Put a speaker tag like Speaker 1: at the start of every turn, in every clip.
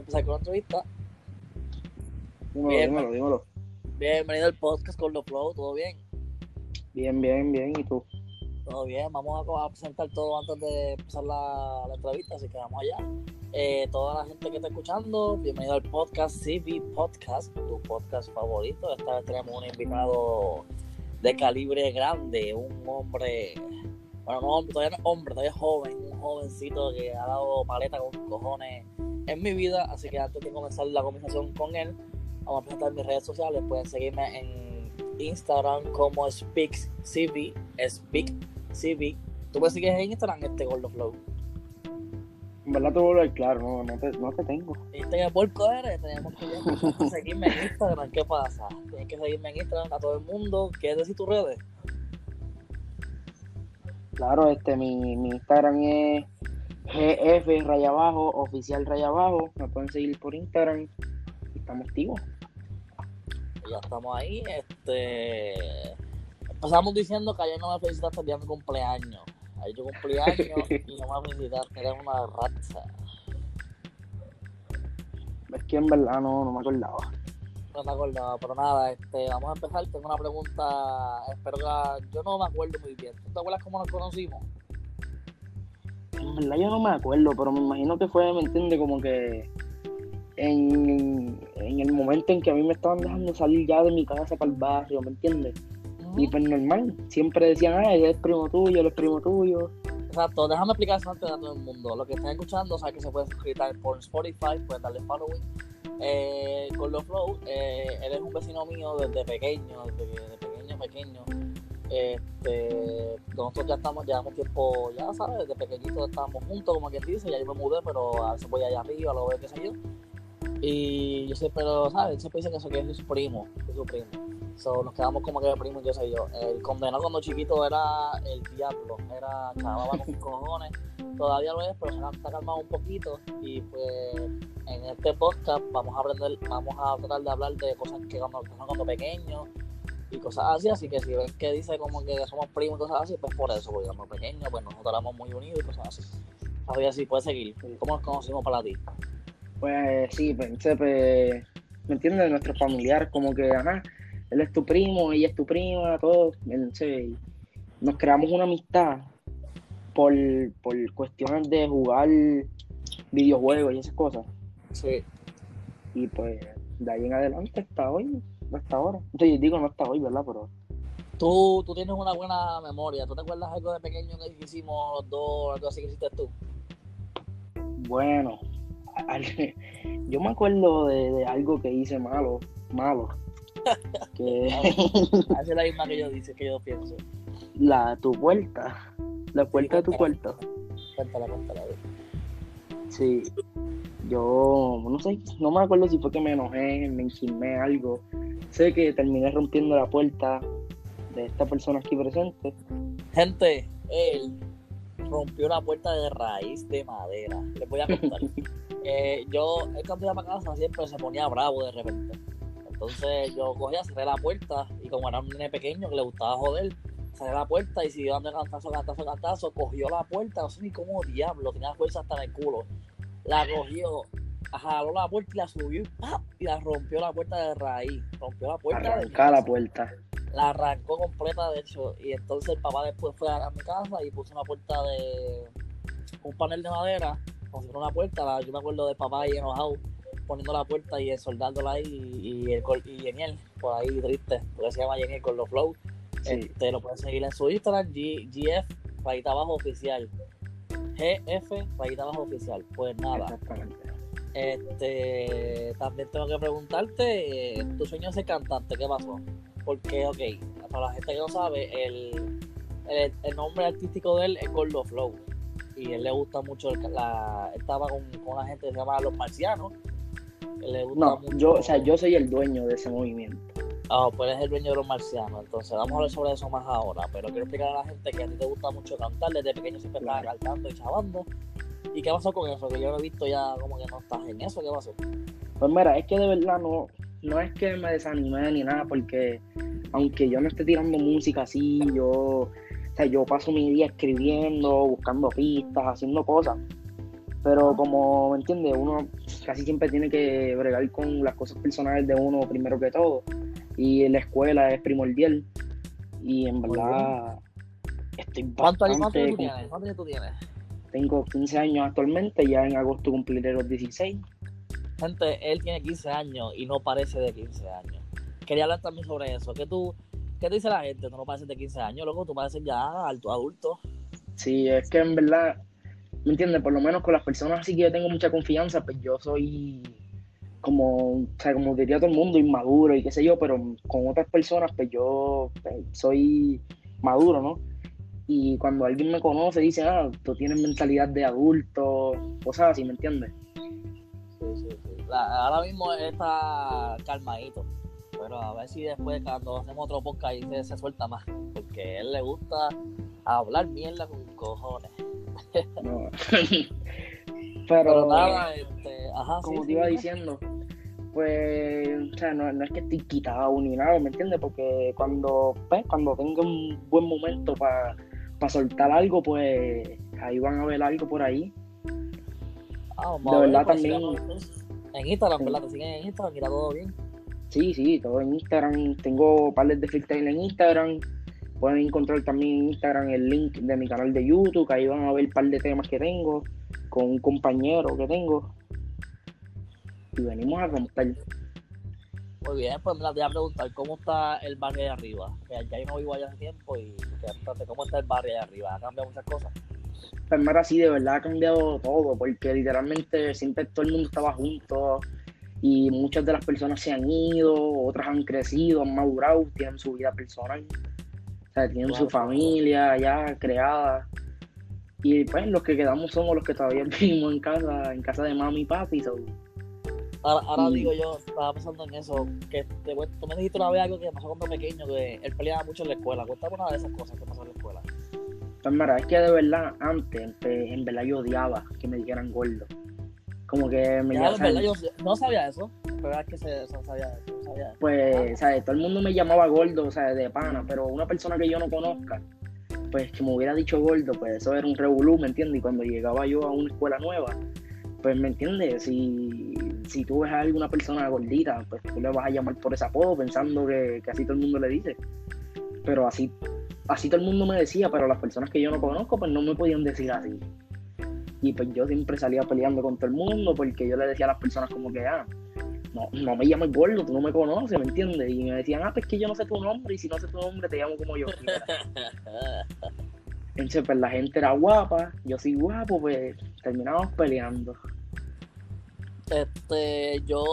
Speaker 1: empezar con la entrevista.
Speaker 2: Dímelo,
Speaker 1: Bien,
Speaker 2: dímelo, dímelo.
Speaker 1: Bienvenido al podcast con los Flow, ¿todo bien?
Speaker 2: Bien, bien, bien. ¿Y tú?
Speaker 1: Todo bien, vamos a, a presentar todo antes de empezar la, la entrevista, así que vamos allá. Eh, toda la gente que está escuchando, bienvenido al podcast CV Podcast, tu podcast favorito. Esta vez tenemos un invitado de calibre grande, un hombre, bueno, no hombre, todavía no es hombre, todavía es joven, un jovencito que ha dado paleta con cojones en mi vida, así que antes de comenzar la conversación con él, vamos a presentar mis redes sociales, pueden seguirme en Instagram como SpeaksCV, SpeakCV. Tú puedes seguir en Instagram este Gordo Flow.
Speaker 2: En verdad te vuelvo a ver claro, no, no, te, no te tengo.
Speaker 1: Viste que puerco eres, tenemos que seguirme en Instagram, ¿qué pasa? Tienes que seguirme en Instagram a todo el mundo, ¿quieres decir tus redes?
Speaker 2: Claro, este, mi, mi Instagram es GF raya abajo, oficial raya abajo. Me pueden seguir por Instagram. Estamos activos.
Speaker 1: Ya estamos ahí, este... Empezamos diciendo que ayer no me felicitaste el día de mi cumpleaños. Ayer yo cumpleaños y no me felicitaste, eres una raza.
Speaker 2: Es que en verdad no, no me acordaba.
Speaker 1: No me acordaba, pero nada, este, vamos a empezar. Tengo una pregunta, espero que la- yo no me acuerdo muy bien. ¿Tú te acuerdas cómo nos conocimos?
Speaker 2: En verdad yo no me acuerdo, pero me imagino que fue, ¿me entiendes? Como que en, en el momento en que a mí me estaban dejando salir ya de mi casa para el barrio, ¿me entiendes? Y pues normal, siempre decían, ah, él es primo tuyo, él es primo tuyo.
Speaker 1: Exacto, déjame explicar eso antes de todo el mundo. Los que están escuchando saben que se pueden suscribir por Spotify, pueden darle following. Eh, con los Flow, eh, él es un vecino mío desde pequeño, desde, desde pequeño, pequeño. Este, nosotros ya estamos, llevamos tiempo, ya sabes, desde pequeñito estábamos juntos, como quien dice, ya yo me mudé, pero a veces voy allá arriba, lo veo, qué sé yo. Y yo siempre, pero, ¿sabes? Él Siempre dice que eso que es su primo, es su primo. So, nos quedamos como que de primo, qué sé yo. El condenado cuando chiquito era el diablo, era chavaba con cojones. Todavía lo es, pero se está calmado un poquito. Y pues en este podcast vamos a aprender, vamos a tratar de hablar de cosas que cuando, cuando pequeños y cosas así. Así que si ven que dice como que somos primos y cosas así, pues por eso, porque cuando pequeños, pues nosotros éramos muy unidos y cosas así. Así así, puedes seguir. ¿Cómo nos conocimos para ti?
Speaker 2: Pues sí, pensé, pues, ¿me entiendes? Nuestros familiares, como que, ajá, él es tu primo, ella es tu prima, todos, no sé, nos creamos una amistad por, por cuestiones de jugar videojuegos y esas cosas.
Speaker 1: Sí.
Speaker 2: Y pues, de ahí en adelante hasta hoy, hasta ahora. Sí, digo, no hasta hoy, ¿verdad? Pero
Speaker 1: Tú, tú tienes una buena memoria. ¿Tú te acuerdas algo de pequeño que hicimos los dos, algo así que hiciste tú?
Speaker 2: bueno, al- yo me acuerdo de, de algo que hice malo, malo. Que
Speaker 1: es la misma que yo dice, que yo pienso.
Speaker 2: la tu puerta, la puerta de tu cuarto.
Speaker 1: Cuéntala, cuéntala.
Speaker 2: Sí, yo no sé, no me acuerdo si fue que me enojé, me enchismé algo. Sé que terminé rompiendo la puerta de esta persona aquí presente.
Speaker 1: Gente, él rompió la puerta de raíz de madera. Les voy a contar. Eh, yo, él cuando iba para casa siempre se ponía bravo de repente. Entonces yo cogía, cerré la puerta y como era un nene pequeño que le gustaba joder, cerré la puerta y siguió dando cantazo, cantazo, cantazo, cogió la puerta, no sé ni cómo diablo, tenía fuerza hasta en el culo. La cogió, jaló la puerta y la subió y ¡pap! y la rompió la puerta de raíz. Rompió la puerta de mi
Speaker 2: Arrancar la puerta.
Speaker 1: la arrancó completa de hecho y entonces el papá después fue a mi casa y puso una puerta de un panel de madera consiguió una puerta la- yo me acuerdo del papá ahí enojado poniendo la puerta y soldándola ahí y, y, el, col- y Yeniel por ahí triste porque se llama Yeniel con los flow
Speaker 2: Sí.
Speaker 1: este, lo pueden seguir en su Instagram G- GF rayita abajo oficial GF rayita abajo oficial pues nada
Speaker 2: Exactamente.
Speaker 1: Este, también tengo que preguntarte, eh, tu sueño es ser cantante, ¿qué pasó? Porque, ok, para la gente que no sabe, el, el, el nombre artístico de él es Gordo Flow. Y él le gusta mucho, el- la, estaba con, con una gente que se llama Los Marcianos. Él le gusta
Speaker 2: No,
Speaker 1: mucho-
Speaker 2: yo, o sea, yo soy el dueño de ese movimiento.
Speaker 1: Ah, pues él es el dueño de Los Marcianos. Entonces, vamos a hablar sobre eso más ahora. Pero quiero explicar a la gente que a ti te gusta mucho cantar. Desde pequeño siempre estabas
Speaker 2: Claro.
Speaker 1: cantando y chavando. ¿Y qué pasó con eso? Que yo lo he visto ya como que no estás en eso. ¿Qué pasó?
Speaker 2: Pues mira, es que de verdad no, no es que me desanimé ni nada, porque aunque yo no esté tirando música así, yo, o sea, yo paso mi día escribiendo, buscando pistas, haciendo cosas. Pero como, ¿me entiendes? Uno casi siempre tiene que bregar con las cosas personales de uno primero que todo. Y la escuela es primordial. Y en verdad estoy
Speaker 1: ¿Cuántos años
Speaker 2: bastante...
Speaker 1: tú tienes? ¿Cuántos años tú tienes?
Speaker 2: Tengo 15 años actualmente, ya en agosto cumpliré los 16.
Speaker 1: Gente, él tiene 15 años y no parece de 15 años. Quería hablar también sobre eso. ¿Qué, tú, qué te dice la gente? Tú no pareces de 15 años, loco. Tú pareces ya alto, adulto.
Speaker 2: Sí, es que en verdad, ¿me entiendes? Por lo menos con las personas así que yo tengo mucha confianza, pues yo soy como, o sea, como diría todo el mundo, inmaduro y qué sé yo, pero con otras personas, pues yo pues, soy maduro, ¿no? Y cuando alguien me conoce, dice, ah, tú tienes mentalidad de adulto, cosas así, ¿me entiendes?
Speaker 1: Sí, sí, sí. La- ahora mismo está calmadito. Pero a ver si después, cuando hacemos otro podcast, ahí se, se suelta más. Porque a él le gusta hablar mierda con cojones.
Speaker 2: No.
Speaker 1: Pero,
Speaker 2: pero,
Speaker 1: nada, este, ajá,
Speaker 2: como te iba diciendo, pues, o sea, no, no es que estoy quitado ni nada, ¿me entiendes? Porque cuando, pues, cuando tenga un buen momento para soltar algo, pues ahí van a ver algo por ahí.
Speaker 1: Ah,
Speaker 2: de verdad
Speaker 1: pues,
Speaker 2: también-.
Speaker 1: En Instagram,
Speaker 2: Sí.
Speaker 1: ¿verdad? Te siguen en Instagram está todo bien.
Speaker 2: Sí, sí, todo en Instagram. Tengo pares de freestyle en Instagram. Pueden encontrar también en Instagram el link de mi canal de YouTube, que ahí van a ver un par de temas que tengo con un compañero que tengo. Y venimos a romper.
Speaker 1: Muy bien, pues me la voy a preguntar, ¿cómo está el barrio de arriba? Que ya yo no vivo allá hace tiempo y que, ¿cómo está el barrio de arriba? ¿Ha cambiado muchas cosas?
Speaker 2: Pues mira, sí, de verdad ha cambiado todo, porque literalmente siempre todo el mundo estaba junto y muchas de las personas se han ido, otras han crecido, han madurado, tienen su vida personal, o sea, tienen su familia ya creada. Y pues los que quedamos somos los que todavía vivimos en casa, en casa de mami y papi. so,
Speaker 1: Ahora, ahora
Speaker 2: Y-
Speaker 1: digo yo, estaba pensando en eso, que te, tú me dijiste una vez algo que pasó cuando pequeño, que él peleaba mucho en la escuela. Cuéntame una de esas cosas que pasó en la escuela.
Speaker 2: Pues mira, es que de verdad, antes, en verdad yo odiaba que me dijeran gordo. Como que me
Speaker 1: Ya, verdad, yo no sabía eso, pero es que se, se sabía eso, sabía eso.
Speaker 2: pues, ¿sabes? Todo el mundo me llamaba gordo, o sea, de pana, pero una persona que yo no conozca, pues que me hubiera dicho gordo, pues eso era un revolú, ¿me entiendes? Y cuando llegaba yo a una escuela nueva, pues, ¿me entiendes? Si, si tú ves a alguna persona gordita, pues tú le vas a llamar por ese apodo pensando que, que así todo el mundo le dice. Pero así, así todo el mundo me decía, pero las personas que yo no conozco, pues no me podían decir así. Y pues yo siempre salía peleando con todo el mundo porque yo le decía a las personas como que, ah, no, no me llames gordo, tú no me conoces, ¿me entiendes? Y me decían, ah, pues que yo no sé tu nombre y si no sé tu nombre te llamo como yo quiera. Entonces, pues la gente era guapa, yo soy guapo, pues terminamos peleando.
Speaker 1: Este, yo,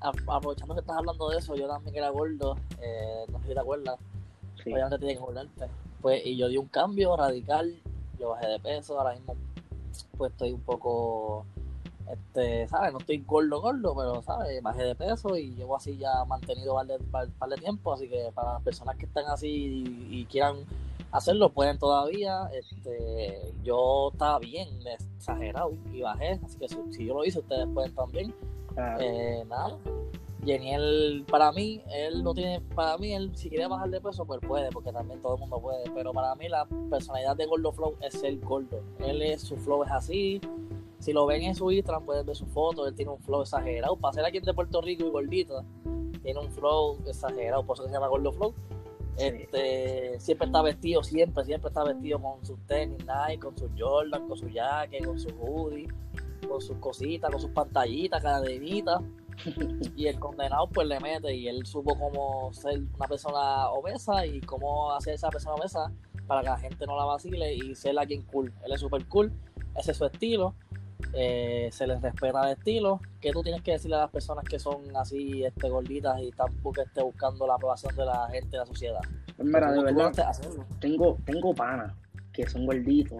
Speaker 1: aprovechando que estás hablando de eso, yo también era gordo, eh, no sé si te acuerdas,
Speaker 2: Sí.
Speaker 1: obviamente tienes que acordarte. Pues, y yo di un cambio radical, yo bajé de peso, ahora mismo pues estoy un poco, este, ¿sabes? No estoy gordo, gordo, pero, ¿sabes? Bajé de peso y llevo así ya mantenido par de, par- par de tiempo, así que para las personas que están así y, y quieran hacerlo, pueden todavía. Este, yo estaba bien exagerado y bajé, así que si, si yo lo hice, ustedes pueden también.
Speaker 2: Ah,
Speaker 1: Eh, nada. Geniel, para mí, él no tiene, para mí, él si quiere bajar de peso, pues puede, porque también todo el mundo puede, pero para mí la personalidad de Gordo Flow es ser gordo. Él es, su flow es así, si lo ven en su Instagram pueden ver su foto, él tiene un flow exagerado, para ser alguien de Puerto Rico y gordito, tiene un flow exagerado, por eso se llama Gordo Flow. Este, siempre está vestido, siempre, siempre está vestido con sus tenis Nike, con sus Jordan, con su jacket, con su hoodie, con sus cositas, con sus pantallitas, cadenitas. Y el condenado pues le mete y él supo cómo ser una persona obesa y cómo hacer esa persona obesa para que la gente no la vacile y ser alguien cool. Él es súper cool, ese es su estilo, eh, se les respeta el estilo. ¿Qué tú tienes que decirle a las personas que son así este, gorditas y que esté buscando la aprobación de la gente de la sociedad?
Speaker 2: pues mira, de
Speaker 1: ¿Cómo tú
Speaker 2: verdad, tengo, tengo panas que son gorditos.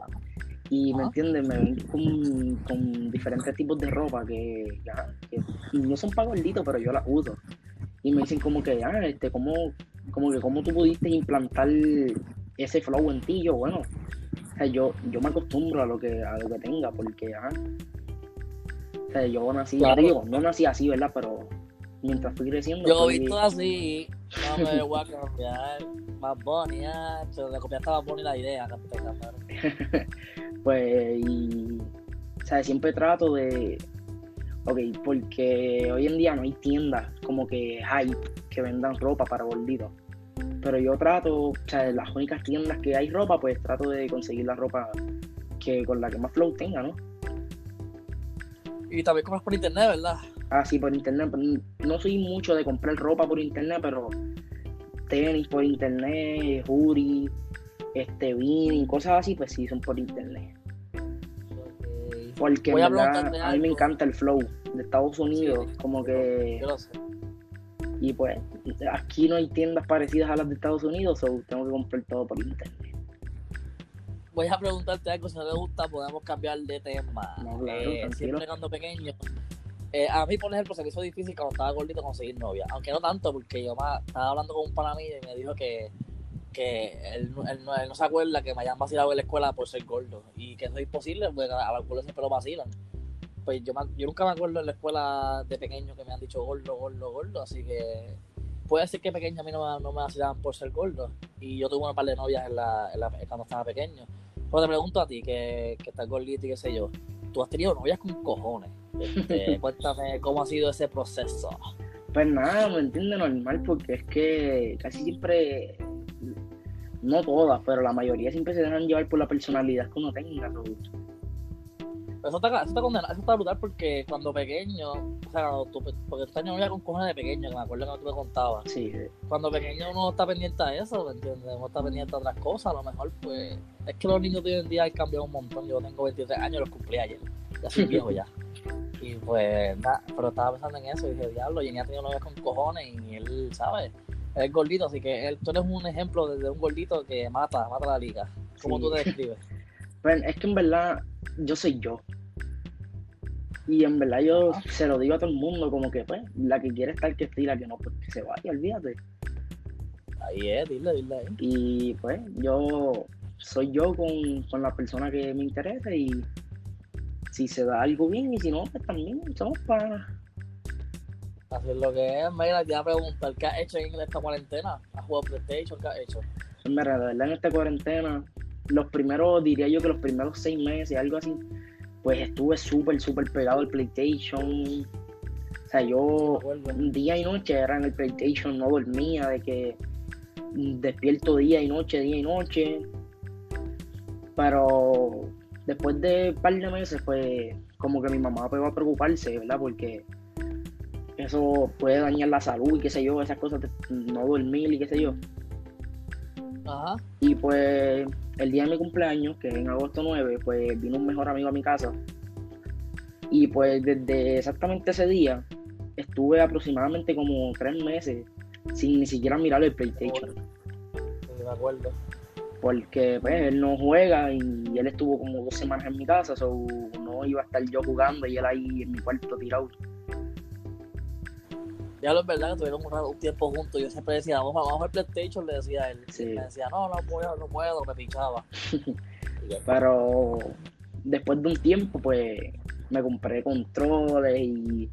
Speaker 2: Y me
Speaker 1: Ajá.
Speaker 2: entiendes, me ven con, con diferentes tipos de ropa que, ajá, que no son para gorditos, pero yo las uso. Y me dicen como que, ah, este, ¿cómo, como que cómo tú pudiste implantar ese flow en ti? Yo, bueno, o sea, yo, yo me acostumbro a lo que, a lo que tenga, porque, ajá. O sea, yo nací,
Speaker 1: Claro.
Speaker 2: digo, no nací así, ¿verdad? Pero mientras fui creciendo,
Speaker 1: Yo
Speaker 2: fui-
Speaker 1: visto así, no me voy a cambiar. Más Bunny, ah, le copiaste a Bunny la idea,
Speaker 2: pues, y, o sea, siempre trato de, ok, porque hoy en día no hay tiendas como que hype que vendan ropa para gorditos. Pero yo trato, o sea, las únicas tiendas que hay ropa, pues trato de conseguir la ropa que con la que más flow tenga, ¿no?
Speaker 1: Y también compras por internet, ¿verdad?
Speaker 2: Ah, sí, por internet. No soy mucho de comprar ropa por internet, pero tenis por internet, hoodie, este, beanie, cosas así, pues sí, son por internet. Porque en verdad, a, mí me encanta el flow de Estados Unidos, como que...
Speaker 1: Yo lo sé.
Speaker 2: Y pues, aquí no hay tiendas parecidas a las de Estados Unidos, o tengo que comprar todo por internet.
Speaker 1: Voy a preguntarte algo, si no te gusta, podemos cambiar de tema.
Speaker 2: No, claro,
Speaker 1: eh, siempre cuando pequeño. Eh, a mí, por ejemplo, se me hizo difícil cuando estaba gordito conseguir novia. Aunque no tanto, porque yo más, estaba hablando con un pana mío y me dijo que, que él, él, no, él, no, se acuerda que me hayan vacilado en la escuela por ser gordo. Y que eso es imposible, porque a los gordos siempre lo vacilan. Pues yo, yo nunca me acuerdo en la escuela de pequeño que me han dicho gordo, gordo, gordo. Así que puede ser que pequeño a mí no, no me vacilaban por ser gordo. Y yo tuve un par de novias en la, en la, cuando estaba pequeño. Pero te pregunto a ti, que, que estás gordito y qué sé yo. Tú has tenido novias con cojones. Este, cuéntame cómo ha sido ese proceso.
Speaker 2: Pues nada, me entiende normal porque es que casi siempre, no todas, pero la mayoría siempre se dejan llevar por la personalidad que uno tenga. ¿no?
Speaker 1: Eso está, eso está condenado, eso está brutal porque cuando pequeño, o sea, tú, porque tú tenías novia con cojones de pequeño, que me acuerdo que tú me contabas.
Speaker 2: Sí.
Speaker 1: Cuando pequeño uno está pendiente a eso, ¿me entiendes? Uno está pendiente a otras cosas, a lo mejor pues... Es que los niños de hoy en día han cambiado un montón, yo tengo 23 años, los cumplí ayer, ya soy viejo ya. Y pues nada, pero estaba pensando en eso y dije, diablo, y ha tenido novias con cojones y él, ¿sabes? Él es gordito, así que él, tú eres un ejemplo de, de un gordito que mata, mata la liga. ¿Cómo
Speaker 2: Sí.
Speaker 1: tú te describes?
Speaker 2: Pues es que en verdad yo soy yo. Y en verdad yo
Speaker 1: Ajá.
Speaker 2: se lo digo a todo el mundo, como que pues, la que quiere estar que esté y la que no, pues que se vaya, olvídate.
Speaker 1: Ahí es, dile, dile ahí.
Speaker 2: Y pues yo soy yo con, con la persona que me interesa y si se da algo bien y si no, pues también somos para...
Speaker 1: Así es lo que es. Mira, te iba a preguntar, ¿qué has hecho en esta cuarentena? ¿Has jugado PlayStation? ¿Qué has hecho?
Speaker 2: Pues mira, de verdad en esta cuarentena, los primeros, diría yo que los primeros seis meses, algo así, pues estuve súper, súper pegado al PlayStation. O sea, yo día y noche era en el PlayStation, no dormía, de que despierto día y noche, día y noche. Pero después de un par de meses, pues como que mi mamá va a preocuparse, ¿verdad? Porque eso puede dañar la salud y qué sé yo, esas cosas de no dormir y qué sé yo.
Speaker 1: Ajá.
Speaker 2: Y pues el día de mi cumpleaños, que es en agosto 9, pues vino un mejor amigo a mi casa. Y pues desde exactamente ese día estuve aproximadamente como tres meses sin ni siquiera mirar el PlayStation.
Speaker 1: Sí, me acuerdo.
Speaker 2: Porque pues él no juega y él estuvo como dos semanas en mi casa, so no iba a estar yo jugando y él ahí en mi cuarto tirado.
Speaker 1: Ya lo es verdad que tuvieron un, tiempo juntos. Yo siempre decía, vamos, vamos a jugar PlayStation, le decía él.
Speaker 2: Sí.
Speaker 1: Me decía, no, no puedo, no puedo, me pinchaba.
Speaker 2: Pero después de un tiempo, pues me compré controles y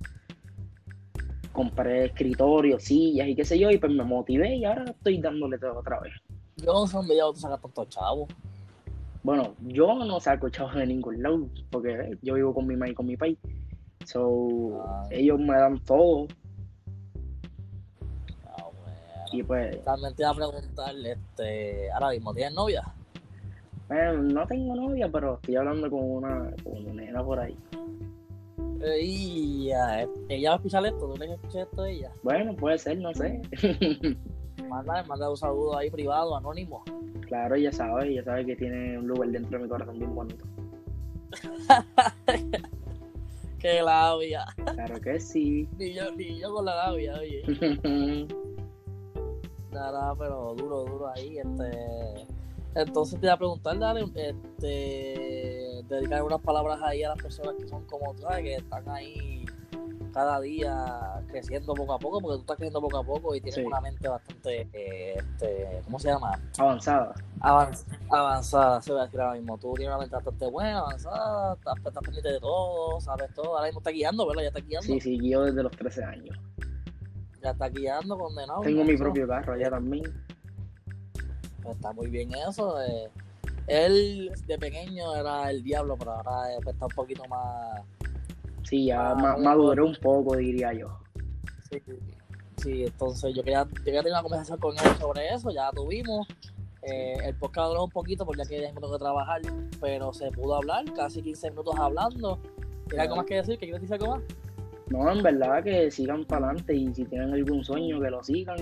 Speaker 2: compré escritorios, sillas y qué sé yo, y pues me motivé y ahora estoy dándole todo otra vez.
Speaker 1: yo no sé dónde ya tú sacas tantos chavos.
Speaker 2: Bueno, yo no saco chavos de ningún lado, porque eh, yo vivo con mi mamá y con mi país. So,
Speaker 1: Ah.
Speaker 2: ellos me dan todo. Y pues,
Speaker 1: También te iba a preguntar, este, ahora mismo, ¿tienes novia?
Speaker 2: bueno, no tengo novia, pero estoy hablando con una, con una nena por ahí.
Speaker 1: Eh, y ya, eh, ella va a escuchar esto, ¿tú le escuchar esto de ella?
Speaker 2: Bueno, puede ser, no sé.
Speaker 1: Mándale, mándale un saludo ahí privado, anónimo.
Speaker 2: claro, ella sabe, ella sabe que tiene un lugar dentro de mi corazón bien bonito.
Speaker 1: Qué labia.
Speaker 2: Claro que sí.
Speaker 1: Ni yo, ni yo con la labia, oye. Nada, nada, pero duro, duro ahí. Este, entonces te iba a preguntar, dale, este, dedicar unas palabras ahí a las personas que son como tú, ¿sabes? que están ahí cada día creciendo poco a poco, porque tú estás creciendo poco a poco y tienes
Speaker 2: Sí.
Speaker 1: una mente bastante, eh, este, ¿cómo se llama?
Speaker 2: Avanzada.
Speaker 1: Avanz- avanzada, se voy a decir ahora mismo. Tú tienes una mente bastante buena, avanzada, estás, estás pendiente de todo, sabes todo. Ahora mismo está guiando, ¿verdad? Ya está guiando.
Speaker 2: Sí, sí, yo desde los 13 años.
Speaker 1: Ya está guiando, condenado.
Speaker 2: Tengo mi
Speaker 1: Eso.
Speaker 2: propio carro allá también.
Speaker 1: Pues está muy bien eso. eh. él de pequeño era el diablo, pero ahora está un poquito más.
Speaker 2: Sí, ya ah, maduró un poco, diría yo.
Speaker 1: Sí, sí, entonces yo quería, yo quería tener una conversación con él sobre eso, ya tuvimos. Eh, el podcast duró un poquito porque ya que tengo que trabajar, pero se pudo hablar, casi 15 minutos hablando. ¿Tienes algo más que decir? ¿Qué quieres decir algo más?
Speaker 2: No, en verdad que sigan para adelante y si tienen algún sueño que lo sigan.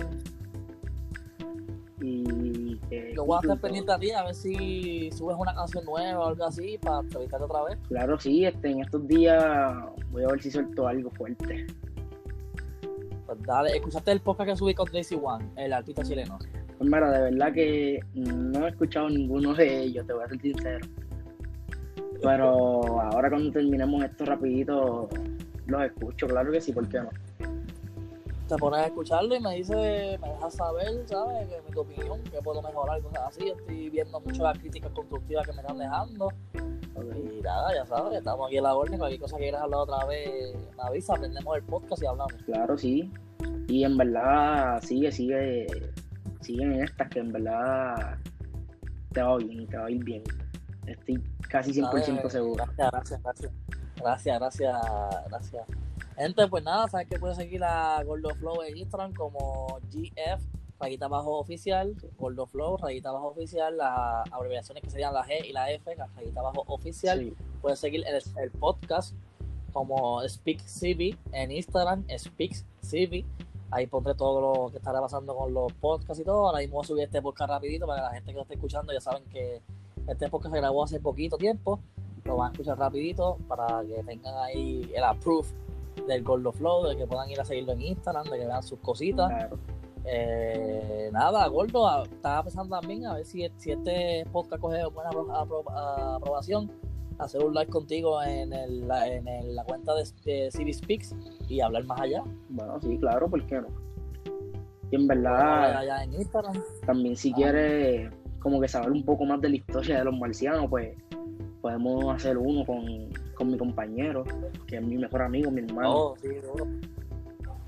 Speaker 2: Y que.
Speaker 1: Lo voy a estar pendiente a ti a ver si subes una canción nueva o algo así para entrevistarte otra vez.
Speaker 2: Claro, sí, este, en estos días voy a ver si suelto algo fuerte.
Speaker 1: Pues dale, escuchaste el podcast que subí con Daisy One, el artista chileno.
Speaker 2: Pues mira, de verdad que no he escuchado ninguno de ellos, te voy a ser sincero. Pero ahora cuando terminemos esto rapidito, los escucho, claro que sí, ¿por qué no?
Speaker 1: Te pones a escucharlo y me dice, me dejas saber, ¿sabes? Que mi opinión, que puedo mejorar, cosas así. Estoy viendo mucho las críticas constructivas que me están dejando. Y nada, ya sabes, estamos aquí en la orden. Cualquier cosa que quieras hablar otra vez, me avisa, aprendemos el podcast y hablamos.
Speaker 2: Claro, sí. Y en verdad, sigue, sigue siguen estas que en verdad te va bien, te va a ir bien. Estoy casi 100% seguro.
Speaker 1: Gracias, gracias, gracias. Gracias, gracias, Gente, pues nada, sabes que puedes seguir a Gordo Flow en Instagram como GF, rayita abajo oficial, Gordo Flow, rayita abajo oficial, las abreviaciones que serían la G y la F, la rayita abajo oficial. Puedes seguir el, el podcast como Speak CV en Instagram, Speak CV Ahí pondré todo lo que estará pasando con los podcasts y todo. Ahora mismo voy a subir este podcast rapidito para que la gente que lo esté escuchando ya saben que este podcast se grabó hace poquito tiempo. Lo van a escuchar rapidito para que tengan ahí el approve del Gordo Flow, de que puedan ir a seguirlo en Instagram, de que vean sus cositas. Eh, nada, Gordo, ah, estaba pensando también a ver si, si este podcast coge buena aprobación hacer un live contigo en, el, en la cuenta de, de Speaks y hablar más allá.
Speaker 2: Bueno, sí, claro, ¿por qué no? Y en verdad,
Speaker 1: en Instagram.
Speaker 2: también si quieres como que saber un poco más de la historia de los marcianos, pues podemos hacer uno con, con mi compañero, que es mi mejor amigo, mi hermano.
Speaker 1: Oh, sí,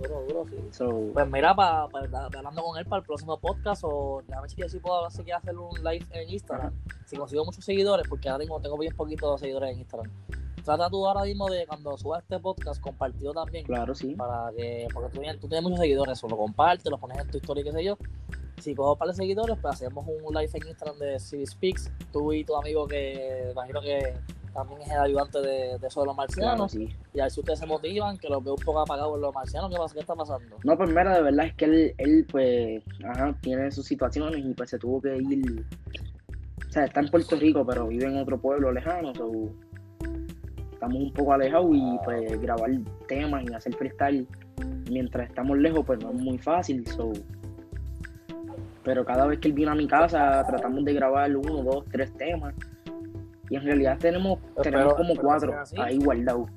Speaker 1: duro, duro, sí. pues mira, para hablando con él para el próximo podcast, o a ver si puedo si hacer un live en Instagram. Si consigo muchos seguidores, porque ahora mismo tengo bien poquitos seguidores en Instagram. Trata tú ahora mismo de cuando subas este podcast, compartido también.
Speaker 2: Claro, sí.
Speaker 1: Para que, porque tú, tienes muchos seguidores, solo lo compartes, lo pones en tu historia, qué sé yo. Si cojo para los seguidores, pues hacemos un live en Instagram de City Speaks. Tú y tu amigo que imagino que también es el ayudante de, de eso de los marcianos. y a ver si ustedes se motivan, que los veo un poco apagados en los marcianos, ¿qué pasa? ¿Qué está pasando?
Speaker 2: No, pues mira, de verdad es que él, él pues, ajá, tiene sus situaciones y pues se tuvo que ir. O sea, está en Puerto Rico, pero vive en otro pueblo lejano, so, estamos un poco alejados y pues grabar temas y hacer freestyle mientras estamos lejos, pues no es muy fácil, so. Pero cada vez que él viene a mi casa, tratamos de grabar uno, dos, tres temas y en realidad tenemos, tenemos como cuatro ahí guardados.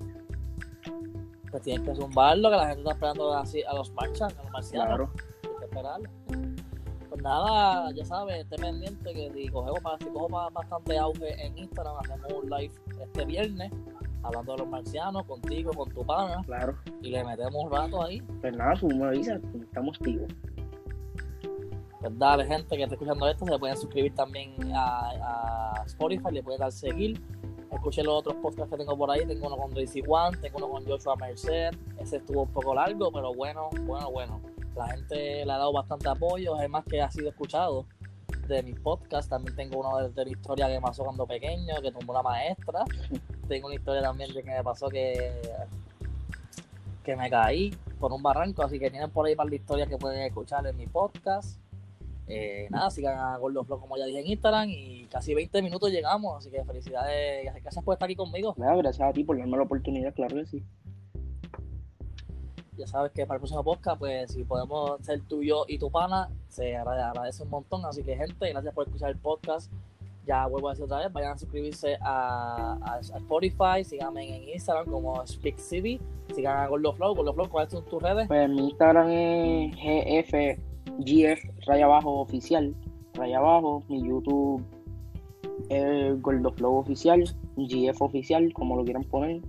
Speaker 1: Pues tienes que zumbarlo, que la gente está esperando así a los marchas, a los marcianos. Claro. Tienes que esperarlo. Pues nada, ya sabes, esté pendiente que si cogemos si cojo bastante auge en Instagram, hacemos un live este viernes hablando de los marcianos, contigo, con tu pana.
Speaker 2: Claro.
Speaker 1: Y le metemos un rato ahí.
Speaker 2: Pues nada, tú me avisas, estamos activos.
Speaker 1: Pues dale, gente que está escuchando esto, se pueden suscribir también a, Spotify, le pueden dar seguir. Escuchen los otros podcasts que tengo por ahí. Tengo uno con Daisy One, tengo uno con Joshua Merced. Ese estuvo un poco largo, pero bueno, bueno, bueno. La gente le ha dado bastante apoyo, además que ha sido escuchado de mis podcasts. También tengo uno de, de, mi historia que me pasó cuando pequeño, que tumbó una maestra. tengo una historia también de que me pasó que, que me caí por un barranco, así que tienen por ahí para la historia que pueden escuchar en mi podcast. Eh, nada, sigan a Gordo Flow como ya dije en Instagram y casi 20 minutos llegamos, así que felicidades, gracias por estar aquí conmigo.
Speaker 2: gracias a ti por darme la oportunidad, claro que sí.
Speaker 1: Ya sabes que para el próximo podcast, pues si podemos ser tú, yo y tu pana, se agradece un montón. Así que, gente, gracias por escuchar el podcast. Ya vuelvo a decir otra vez, vayan a suscribirse a, Spotify, síganme en Instagram como Speak City, sigan a Gordo Flow. Gordo Flow, ¿cuáles son tus redes?
Speaker 2: Pues mi Instagram es GF GF raya abajo oficial, raya abajo, mi YouTube es Flow oficial, GF oficial, como lo quieran poner,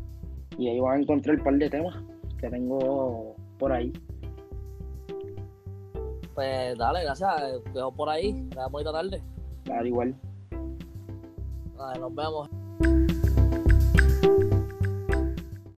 Speaker 2: y ahí van a encontrar el par de temas que tengo por ahí.
Speaker 1: Pues dale, gracias, dejo por ahí, te bonita tarde.
Speaker 2: Dale, igual.
Speaker 1: Vale, nos vemos.